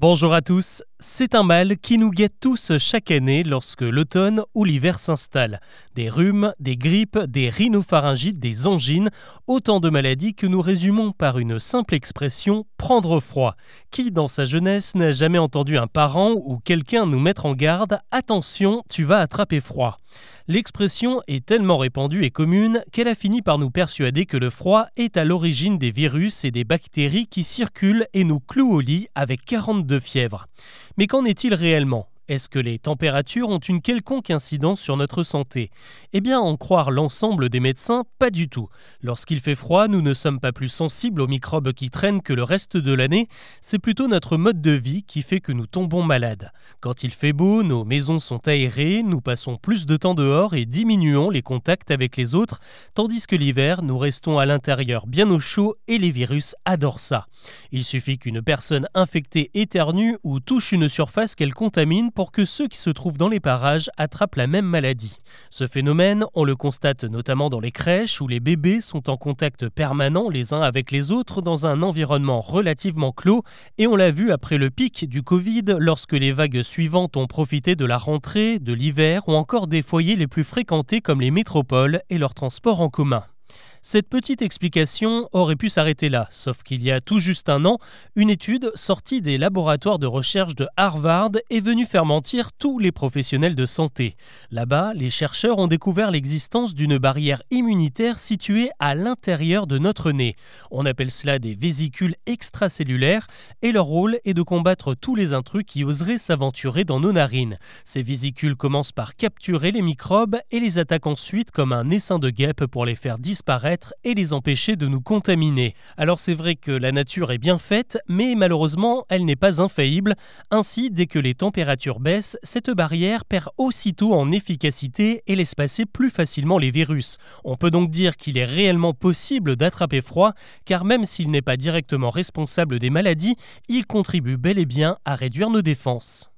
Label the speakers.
Speaker 1: Bonjour à tous. C'est un mal qui nous guette tous chaque année lorsque l'automne ou l'hiver s'installe. Des rhumes, des grippes, des rhinopharyngites, des angines, autant de maladies que nous résumons par une simple expression prendre froid. Qui dans sa jeunesse n'a jamais entendu un parent ou quelqu'un nous mettre en garde attention, tu vas attraper froid. L'expression est tellement répandue et commune qu'elle a fini par nous persuader que le froid est à l'origine des virus et des bactéries qui circulent et nous clouent au lit avec 42 fièvres. Mais qu'en est-il réellement? Est-ce que les températures ont une quelconque incidence sur notre santé? Eh bien, en croire l'ensemble des médecins, pas du tout. Lorsqu'il fait froid, nous ne sommes pas plus sensibles aux microbes qui traînent que le reste de l'année, c'est plutôt notre mode de vie qui fait que nous tombons malades. Quand il fait beau, nos maisons sont aérées, nous passons plus de temps dehors et diminuons les contacts avec les autres, tandis que l'hiver, nous restons à l'intérieur bien au chaud et les virus adorent ça. Il suffit qu'une personne infectée éternue ou touche une surface qu'elle contamine pour que ceux qui se trouvent dans les parages attrapent la même maladie. Ce phénomène, on le constate notamment dans les crèches où les bébés sont en contact permanent les uns avec les autres dans un environnement relativement clos et on l'a vu après le pic du Covid lorsque les vagues suivantes ont profité de la rentrée, de l'hiver ou encore des foyers les plus fréquentés comme les métropoles et leurs transports en commun. Cette petite explication aurait pu s'arrêter là, sauf qu'il y a tout juste un an, une étude sortie des laboratoires de recherche de Harvard est venue faire mentir tous les professionnels de santé. Là-bas, les chercheurs ont découvert l'existence d'une barrière immunitaire située à l'intérieur de notre nez. On appelle cela des vésicules extracellulaires et leur rôle est de combattre tous les intrus qui oseraient s'aventurer dans nos narines. Ces vésicules commencent par capturer les microbes et les attaquent ensuite comme un essaim de guêpes pour les faire disparaître et les empêcher de nous contaminer. Alors c'est vrai que la nature est bien faite, mais malheureusement elle n'est pas infaillible. Ainsi, dès que les températures baissent, cette barrière perd aussitôt en efficacité et laisse passer plus facilement les virus. On peut donc dire qu'il est réellement possible d'attraper froid, car même s'il n'est pas directement responsable des maladies, il contribue bel et bien à réduire nos défenses.